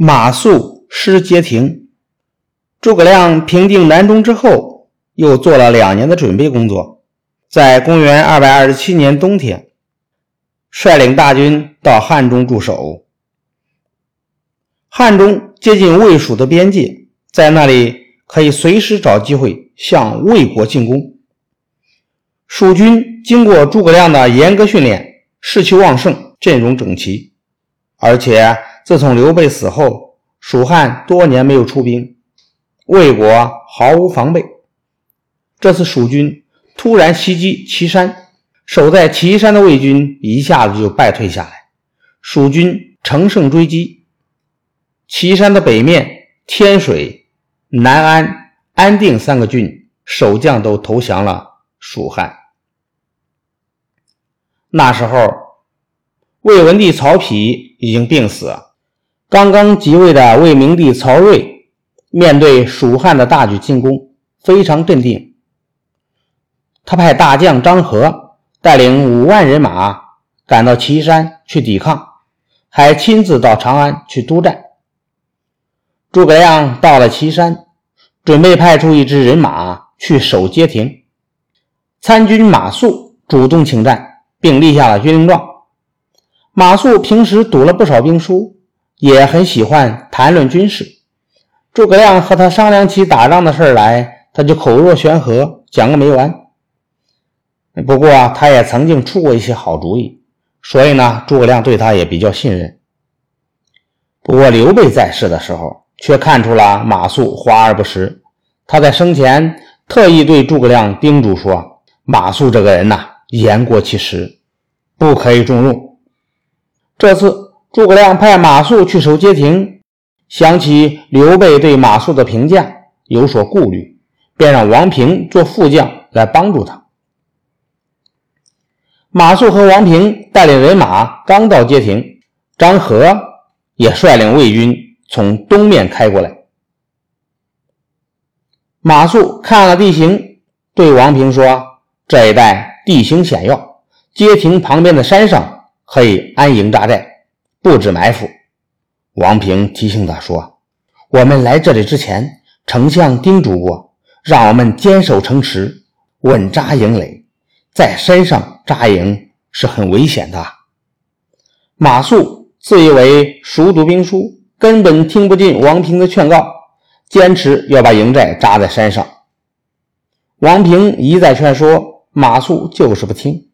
马谡失街亭。诸葛亮平定南中之后，又做了两年的准备工作，在公元二百二十七年冬天，率领大军到汉中驻守。汉中接近魏蜀的边界，在那里可以随时找机会向魏国进攻。蜀军经过诸葛亮的严格训练，士气旺盛，阵容整齐，而且。自从刘备死后，蜀汉多年没有出兵，魏国毫无防备。这次蜀军突然袭击岐山，守在岐山的魏军一下子就败退下来，蜀军乘胜追击。岐山的北面，天水、南安、安定三个郡守将都投降了蜀汉。那时候，魏文帝曹丕已经病死。刚刚即位的魏明帝曹睿，面对蜀汉的大举进攻，非常镇定。他派大将张合带领五万人马赶到岐山去抵抗，还亲自到长安去督战。诸葛亮到了岐山，准备派出一支人马去守街亭。参军马谡主动请战，并立下了军令状。马谡平时读了不少兵书。也很喜欢谈论军事。诸葛亮和他商量起打仗的事来，他就口若悬河，讲个没完。不过他也曾经出过一些好主意，所以呢，诸葛亮对他也比较信任。不过刘备在世的时候，却看出了马谡华而不实。他在生前特意对诸葛亮叮嘱说：“马谡这个人呐，言过其实，不可以重用。”这次。诸葛亮派马谡去守街亭，想起刘备对马谡的评价有所顾虑，便让王平做副将来帮助他。马谡和王平带领人马刚到街亭，张合也率领魏军从东面开过来。马谡看了地形，对王平说：“这一带地形险要，街亭旁边的山上可以安营扎寨。”布置埋伏，王平提醒他说：“我们来这里之前，丞相叮嘱过，让我们坚守城池，稳扎营垒。在山上扎营是很危险的。”马谡自以为熟读兵书，根本听不进王平的劝告，坚持要把营寨扎在山上。王平一再劝说，马谡就是不听。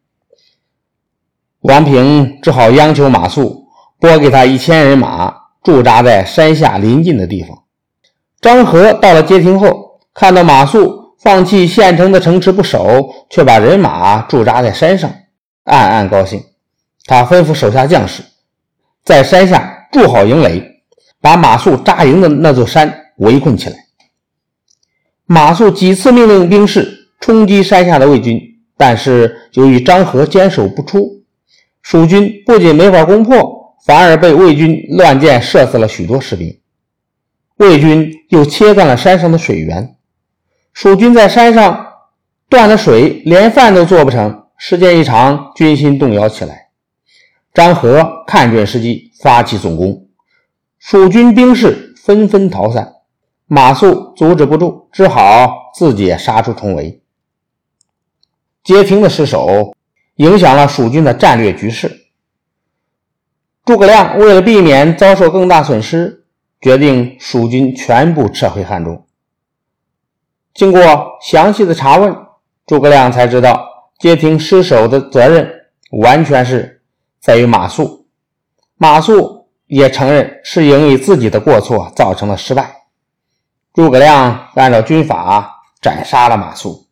王平只好央求马谡。拨给他一千人马驻扎在山下临近的地方。张合到了街亭后，看到马谡放弃县城的城池不守，却把人马驻扎在山上，暗暗高兴。他吩咐手下将士在山下筑好营垒，把马谡扎营的那座山围困起来。马谡几次命令兵士冲击山下的魏军，但是由于张合坚守不出，蜀军不仅没法攻破。反而被魏军乱箭射死了许多士兵，魏军又切断了山上的水源，蜀军在山上断了水，连饭都做不成。时间一长，军心动摇起来。张合看准时机，发起总攻，蜀军兵士纷纷逃散，马谡阻止不住，只好自己杀出重围。街亭的失守，影响了蜀军的战略局势。诸葛亮为了避免遭受更大损失，决定蜀军全部撤回汉中。经过详细的查问，诸葛亮才知道街亭失守的责任完全是在于马谡。马谡也承认是因为自己的过错造成了失败。诸葛亮按照军法斩杀了马谡。